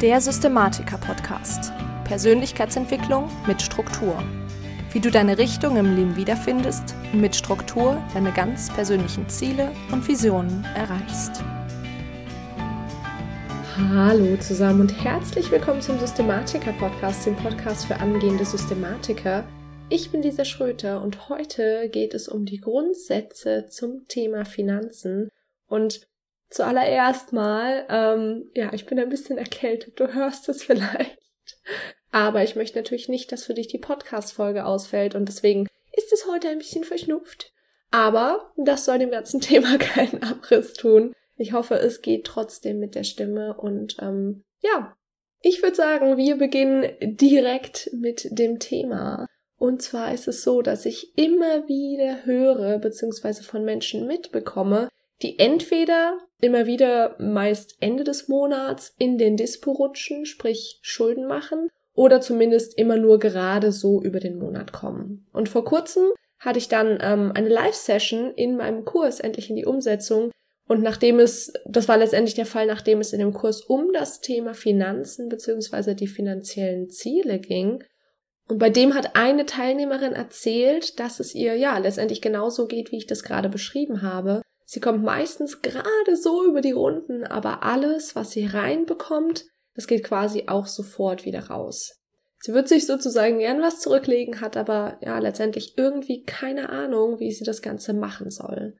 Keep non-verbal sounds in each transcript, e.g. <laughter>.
Der Systematiker-Podcast. Persönlichkeitsentwicklung mit Struktur. Wie du deine Richtung im Leben wiederfindest und mit Struktur deine ganz persönlichen Ziele und Visionen erreichst. Hallo zusammen und herzlich willkommen zum Systematiker-Podcast, dem Podcast für angehende Systematiker. Ich bin Lisa Schröter und heute geht es um die Grundsätze zum Thema Finanzen. Und Zuallererst mal, ähm, ja, ich bin ein bisschen erkältet, du hörst es <laughs> vielleicht. Aber ich möchte natürlich nicht, dass für dich die Podcast-Folge ausfällt und deswegen ist es heute ein bisschen verschnupft. Aber das soll dem ganzen <laughs> Thema keinen Abriss tun. Ich hoffe, es geht trotzdem mit der Stimme und ähm, ja, ich würde sagen, wir beginnen direkt mit dem Thema. Und zwar ist es so, dass ich immer wieder höre bzw. von Menschen mitbekomme, die entweder immer wieder meist Ende des Monats in den Dispo rutschen, sprich Schulden machen, oder zumindest immer nur gerade so über den Monat kommen. Und vor kurzem hatte ich dann ähm, eine Live-Session in meinem Kurs endlich in die Umsetzung. Und nachdem es, das war letztendlich der Fall, nachdem es in dem Kurs um das Thema Finanzen beziehungsweise die finanziellen Ziele ging. Und bei dem hat eine Teilnehmerin erzählt, dass es ihr ja letztendlich genauso geht, wie ich das gerade beschrieben habe. Sie kommt meistens gerade so über die Runden, aber alles, was sie reinbekommt, das geht quasi auch sofort wieder raus. Sie wird sich sozusagen gern was zurücklegen, hat aber ja letztendlich irgendwie keine Ahnung, wie sie das Ganze machen soll.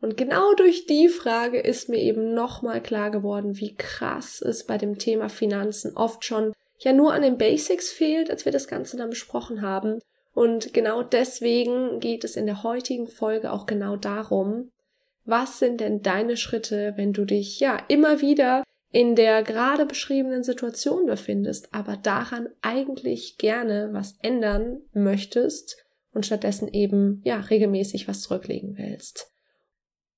Und genau durch die Frage ist mir eben nochmal klar geworden, wie krass es bei dem Thema Finanzen oft schon ja nur an den Basics fehlt, als wir das Ganze dann besprochen haben. Und genau deswegen geht es in der heutigen Folge auch genau darum, was sind denn deine Schritte, wenn du dich ja immer wieder in der gerade beschriebenen Situation befindest, aber daran eigentlich gerne was ändern möchtest und stattdessen eben ja regelmäßig was zurücklegen willst.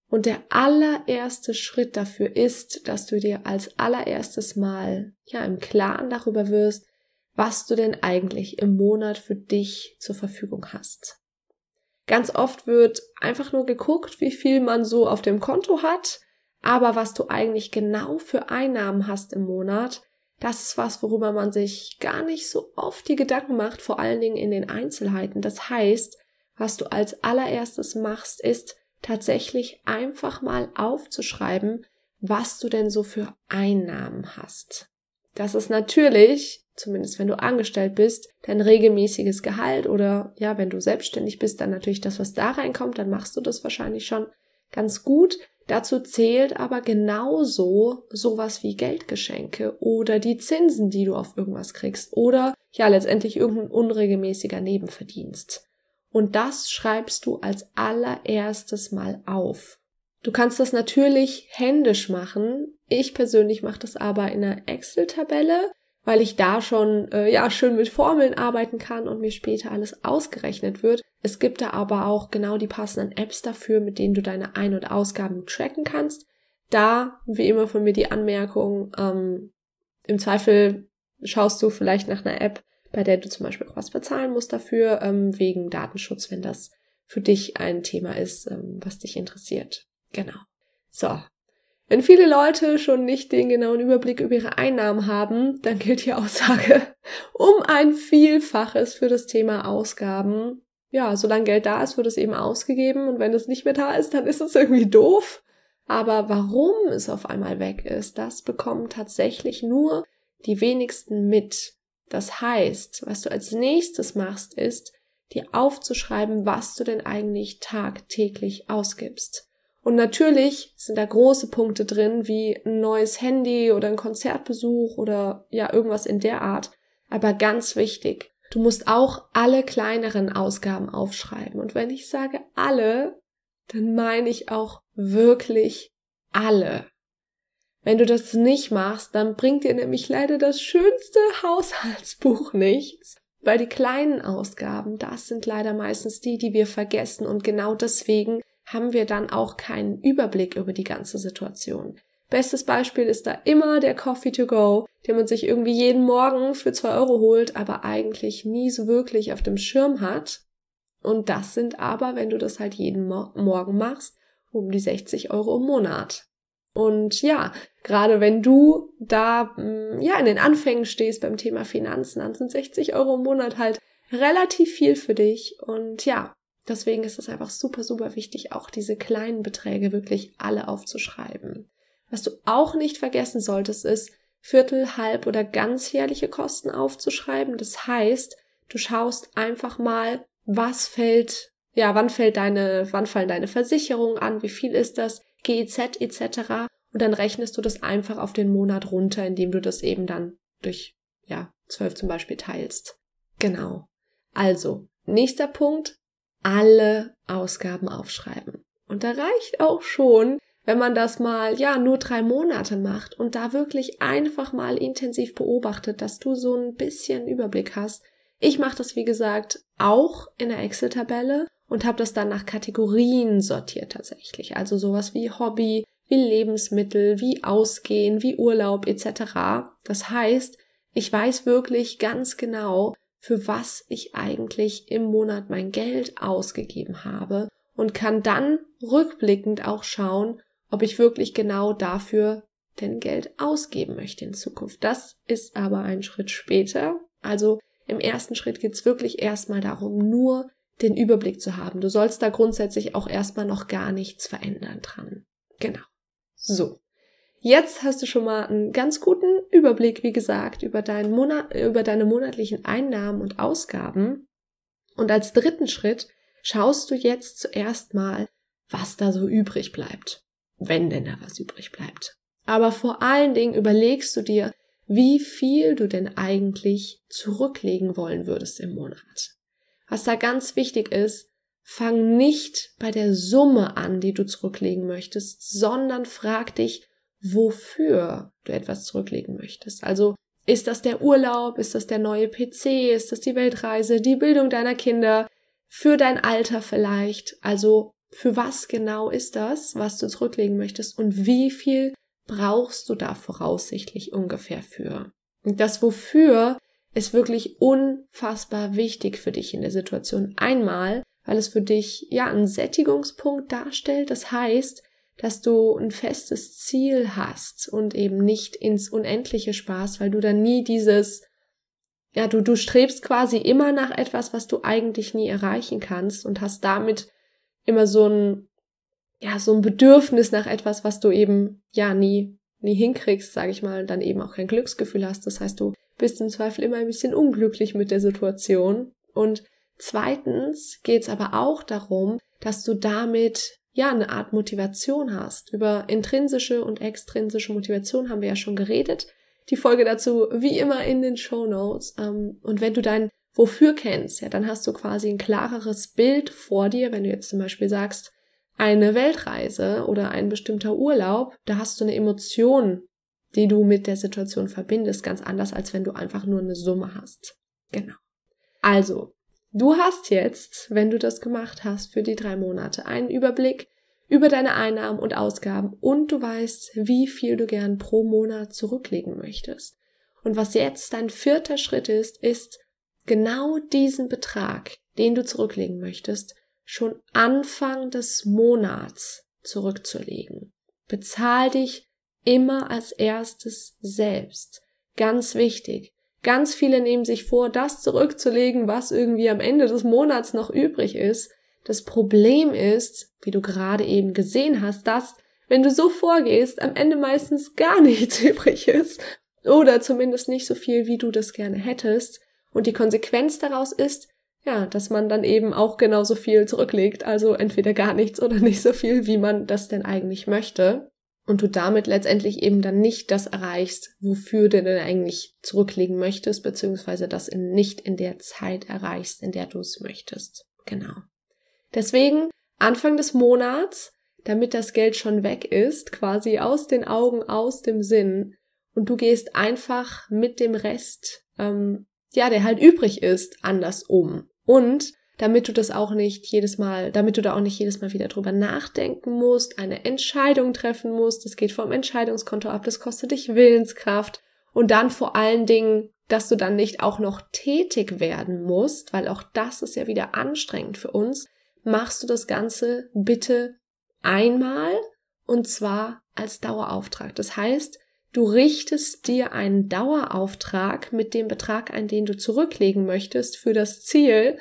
Und der allererste Schritt dafür ist, dass du dir als allererstes Mal ja im Klaren darüber wirst, was du denn eigentlich im Monat für dich zur Verfügung hast. Ganz oft wird einfach nur geguckt, wie viel man so auf dem Konto hat, aber was du eigentlich genau für Einnahmen hast im Monat, das ist was, worüber man sich gar nicht so oft die Gedanken macht, vor allen Dingen in den Einzelheiten. Das heißt, was du als allererstes machst, ist tatsächlich einfach mal aufzuschreiben, was du denn so für Einnahmen hast. Das ist natürlich zumindest wenn du angestellt bist, dein regelmäßiges Gehalt oder ja, wenn du selbstständig bist, dann natürlich das, was da reinkommt, dann machst du das wahrscheinlich schon ganz gut. Dazu zählt aber genauso sowas wie Geldgeschenke oder die Zinsen, die du auf irgendwas kriegst oder ja, letztendlich irgendein unregelmäßiger Nebenverdienst. Und das schreibst du als allererstes mal auf. Du kannst das natürlich händisch machen. Ich persönlich mache das aber in einer Excel-Tabelle weil ich da schon äh, ja schön mit Formeln arbeiten kann und mir später alles ausgerechnet wird. Es gibt da aber auch genau die passenden Apps dafür, mit denen du deine Ein- und Ausgaben tracken kannst. Da, wie immer von mir die Anmerkung, ähm, im Zweifel schaust du vielleicht nach einer App, bei der du zum Beispiel auch was bezahlen musst dafür, ähm, wegen Datenschutz, wenn das für dich ein Thema ist, ähm, was dich interessiert. Genau. So, wenn viele Leute schon nicht den genauen Überblick über ihre Einnahmen haben, dann gilt die Aussage <laughs> um ein Vielfaches für das Thema Ausgaben. Ja, solange Geld da ist, wird es eben ausgegeben und wenn es nicht mehr da ist, dann ist es irgendwie doof. Aber warum es auf einmal weg ist, das bekommen tatsächlich nur die wenigsten mit. Das heißt, was du als nächstes machst, ist, dir aufzuschreiben, was du denn eigentlich tagtäglich ausgibst. Und natürlich sind da große Punkte drin, wie ein neues Handy oder ein Konzertbesuch oder ja, irgendwas in der Art. Aber ganz wichtig, du musst auch alle kleineren Ausgaben aufschreiben. Und wenn ich sage alle, dann meine ich auch wirklich alle. Wenn du das nicht machst, dann bringt dir nämlich leider das schönste Haushaltsbuch nichts. Weil die kleinen Ausgaben, das sind leider meistens die, die wir vergessen und genau deswegen haben wir dann auch keinen Überblick über die ganze Situation. Bestes Beispiel ist da immer der Coffee to go, den man sich irgendwie jeden Morgen für zwei Euro holt, aber eigentlich nie so wirklich auf dem Schirm hat. Und das sind aber, wenn du das halt jeden Mo Morgen machst, um die 60 Euro im Monat. Und ja, gerade wenn du da mm, ja in den Anfängen stehst beim Thema Finanzen, dann sind 60 Euro im Monat halt relativ viel für dich. Und ja, deswegen ist es einfach super, super wichtig, auch diese kleinen Beträge wirklich alle aufzuschreiben. Was du auch nicht vergessen solltest, ist, Viertel, halb oder ganzjährliche Kosten aufzuschreiben. Das heißt, du schaust einfach mal, was fällt, ja, wann fällt deine, wann fallen deine Versicherungen an, wie viel ist das, GEZ etc. Und dann rechnest du das einfach auf den Monat runter, indem du das eben dann durch, ja, zwölf zum Beispiel teilst. Genau. Also, nächster Punkt, alle Ausgaben aufschreiben. Und da reicht auch schon, wenn man das mal, ja, nur drei Monate macht und da wirklich einfach mal intensiv beobachtet, dass du so ein bisschen Überblick hast. Ich mache das, wie gesagt, auch in der Excel-Tabelle und habe das dann nach Kategorien sortiert tatsächlich. Also sowas wie Hobby, wie Lebensmittel, wie Ausgehen, wie Urlaub etc. Das heißt, ich weiß wirklich ganz genau, für was ich eigentlich im Monat mein Geld ausgegeben habe und kann dann rückblickend auch schauen, ob ich wirklich genau dafür denn Geld ausgeben möchte in Zukunft. Das ist aber ein Schritt später. Also im ersten Schritt geht es wirklich erstmal darum, nur den Überblick zu haben. Du sollst da grundsätzlich auch erstmal noch gar nichts verändern dran. Genau. So. Jetzt hast du schon mal einen ganz guten Überblick, wie gesagt, über, deinen Monat, über deine monatlichen Einnahmen und Ausgaben. Und als dritten Schritt schaust du jetzt zuerst mal, was da so übrig bleibt wenn denn da was übrig bleibt. Aber vor allen Dingen überlegst du dir, wie viel du denn eigentlich zurücklegen wollen würdest im Monat. Was da ganz wichtig ist, fang nicht bei der Summe an, die du zurücklegen möchtest, sondern frag dich, wofür du etwas zurücklegen möchtest. Also ist das der Urlaub, ist das der neue PC, ist das die Weltreise, die Bildung deiner Kinder, für dein Alter vielleicht. Also für was genau ist das, was du zurücklegen möchtest und wie viel brauchst du da voraussichtlich ungefähr für. Und das wofür ist wirklich unfassbar wichtig für dich in der Situation. Einmal, weil es für dich ja einen Sättigungspunkt darstellt. Das heißt, dass du ein festes Ziel hast und eben nicht ins Unendliche Spaß, weil du dann nie dieses, ja, du, du strebst quasi immer nach etwas, was du eigentlich nie erreichen kannst und hast damit immer so ein, ja, so ein Bedürfnis nach etwas, was du eben, ja, nie, nie hinkriegst, sage ich mal, und dann eben auch kein Glücksgefühl hast. Das heißt, du bist im Zweifel immer ein bisschen unglücklich mit der Situation. Und zweitens geht's aber auch darum, dass du damit ja eine Art Motivation hast. Über intrinsische und extrinsische Motivation haben wir ja schon geredet. Die Folge dazu wie immer in den Show Notes. Ähm, und wenn du dein wofür kennst, ja, dann hast du quasi ein klareres Bild vor dir, wenn du jetzt zum Beispiel sagst, eine Weltreise oder ein bestimmter Urlaub, da hast du eine Emotion, die du mit der Situation verbindest, ganz anders, als wenn du einfach nur eine Summe hast. Genau. Also, du hast jetzt, wenn du das gemacht hast für die drei Monate, einen Überblick über deine Einnahmen und Ausgaben und du weißt, wie viel du gern pro Monat zurücklegen möchtest. Und was jetzt dein vierter Schritt ist, ist, genau diesen Betrag, den du zurücklegen möchtest, schon Anfang des Monats zurückzulegen. Bezahl dich immer als erstes selbst. Ganz wichtig. Ganz viele nehmen sich vor, das zurückzulegen, was irgendwie am Ende des Monats noch übrig ist. Das Problem ist, wie du gerade eben gesehen hast, dass, wenn du so vorgehst, am Ende meistens gar <laughs> nichts übrig ist. Oder zumindest nicht so viel, wie du das gerne hättest. Und die Konsequenz daraus ist, ja, dass man dann eben auch genauso viel zurücklegt, also entweder gar nichts oder nicht so viel, wie man das denn eigentlich möchte. Und du damit letztendlich eben dann nicht das erreichst, wofür du denn eigentlich zurücklegen möchtest, beziehungsweise das in, nicht in der Zeit erreichst, in der du es möchtest. Genau. Deswegen Anfang des Monats, damit das Geld schon weg ist, quasi aus den Augen, aus dem Sinn, und du gehst einfach mit dem Rest ähm, ja, der halt übrig ist, anders um. Und damit du das auch nicht jedes Mal, damit du da auch nicht jedes Mal wieder drüber nachdenken musst, eine Entscheidung treffen musst, das geht vom Entscheidungskonto ab, das kostet dich Willenskraft und dann vor allen Dingen, dass du dann nicht auch noch tätig werden musst, weil auch das ist ja wieder anstrengend für uns, machst du das Ganze bitte einmal und zwar als Dauerauftrag. Das heißt, du richtest dir einen Dauerauftrag mit dem Betrag ein, den du zurücklegen möchtest für das Ziel,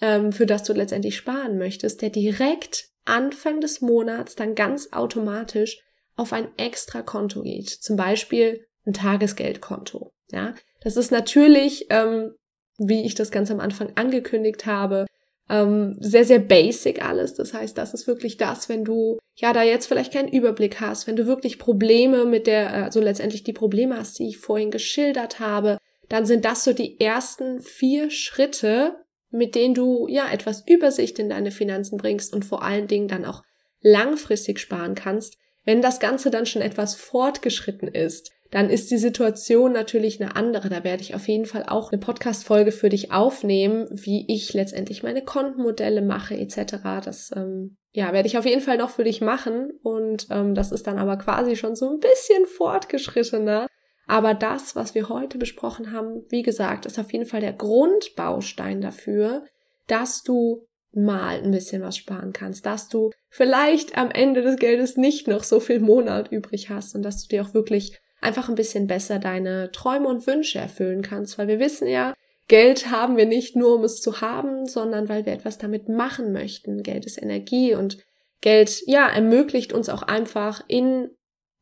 ähm, für das du letztendlich sparen möchtest, der direkt Anfang des Monats dann ganz automatisch auf ein extra Konto geht. Zum Beispiel ein Tagesgeldkonto. Ja, das ist natürlich, ähm, wie ich das ganz am Anfang angekündigt habe, ähm, sehr, sehr basic alles. Das heißt, das ist wirklich das, wenn du ja da jetzt vielleicht keinen Überblick hast, wenn du wirklich Probleme mit der, also letztendlich die Probleme hast, die ich vorhin geschildert habe, dann sind das so die ersten vier Schritte, mit denen du ja etwas Übersicht in deine Finanzen bringst und vor allen Dingen dann auch langfristig sparen kannst. Wenn das Ganze dann schon etwas fortgeschritten ist, dann ist die Situation natürlich eine andere. Da werde ich auf jeden Fall auch eine Podcast-Folge für dich aufnehmen, wie ich letztendlich meine Kontenmodelle mache etc. Das ähm, ja werde ich auf jeden Fall noch für dich machen und ähm, das ist dann aber quasi schon so ein bisschen fortgeschrittener. Aber das, was wir heute besprochen haben, wie gesagt, ist auf jeden Fall der Grundbaustein dafür, dass du mal ein bisschen was sparen kannst, dass du vielleicht am Ende des Geldes nicht noch so viel Monat übrig hast und dass du dir auch wirklich einfach ein bisschen besser deine Träume und Wünsche erfüllen kannst, weil wir wissen ja, Geld haben wir nicht nur, um es zu haben, sondern weil wir etwas damit machen möchten. Geld ist Energie und Geld, ja, ermöglicht uns auch einfach in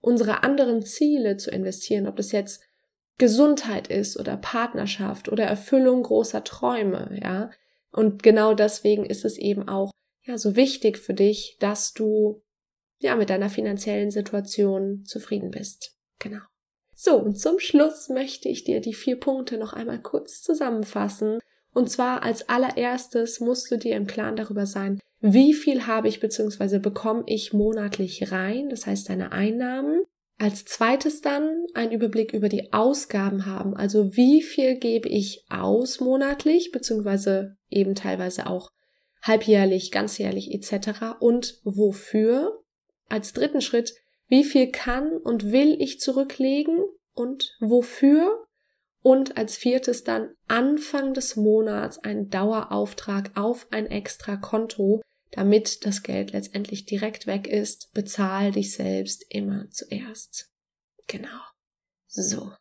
unsere anderen Ziele zu investieren, ob das jetzt Gesundheit ist oder Partnerschaft oder Erfüllung großer Träume, ja. Und genau deswegen ist es eben auch, ja, so wichtig für dich, dass du, ja, mit deiner finanziellen Situation zufrieden bist. Genau. So, und zum Schluss möchte ich dir die vier Punkte noch einmal kurz zusammenfassen. Und zwar als allererstes musst du dir im Klaren darüber sein, wie viel habe ich bzw. bekomme ich monatlich rein, das heißt deine Einnahmen. Als zweites dann ein Überblick über die Ausgaben haben, also wie viel gebe ich aus monatlich, beziehungsweise eben teilweise auch halbjährlich, ganzjährlich etc. und wofür. Als dritten Schritt wie viel kann und will ich zurücklegen und wofür? Und als viertes dann Anfang des Monats ein Dauerauftrag auf ein extra Konto, damit das Geld letztendlich direkt weg ist. Bezahl dich selbst immer zuerst. Genau. So.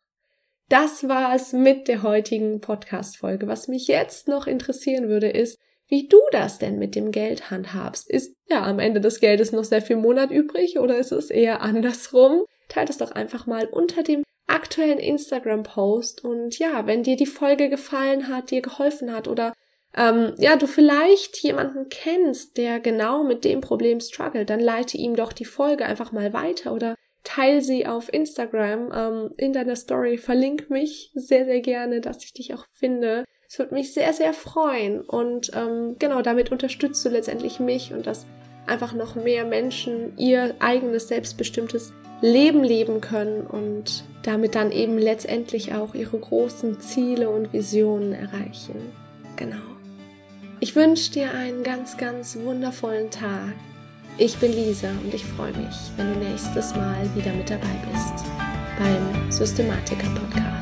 Das war es mit der heutigen Podcast-Folge. Was mich jetzt noch interessieren würde, ist, wie du das denn mit dem Geld handhabst. Ist ja am Ende des Geldes noch sehr viel Monat übrig oder ist es eher andersrum? Teilt es doch einfach mal unter dem aktuellen Instagram-Post und ja, wenn dir die Folge gefallen hat, dir geholfen hat oder ähm, ja, du vielleicht jemanden kennst, der genau mit dem Problem struggelt, dann leite ihm doch die Folge einfach mal weiter oder teile sie auf Instagram ähm, in deiner Story, verlink mich sehr, sehr gerne, dass ich dich auch finde. Es würde mich sehr, sehr freuen. Und ähm, genau, damit unterstützt du letztendlich mich und dass einfach noch mehr Menschen ihr eigenes selbstbestimmtes Leben leben können und damit dann eben letztendlich auch ihre großen Ziele und Visionen erreichen. Genau. Ich wünsche dir einen ganz, ganz wundervollen Tag. Ich bin Lisa und ich freue mich, wenn du nächstes Mal wieder mit dabei bist beim Systematiker Podcast.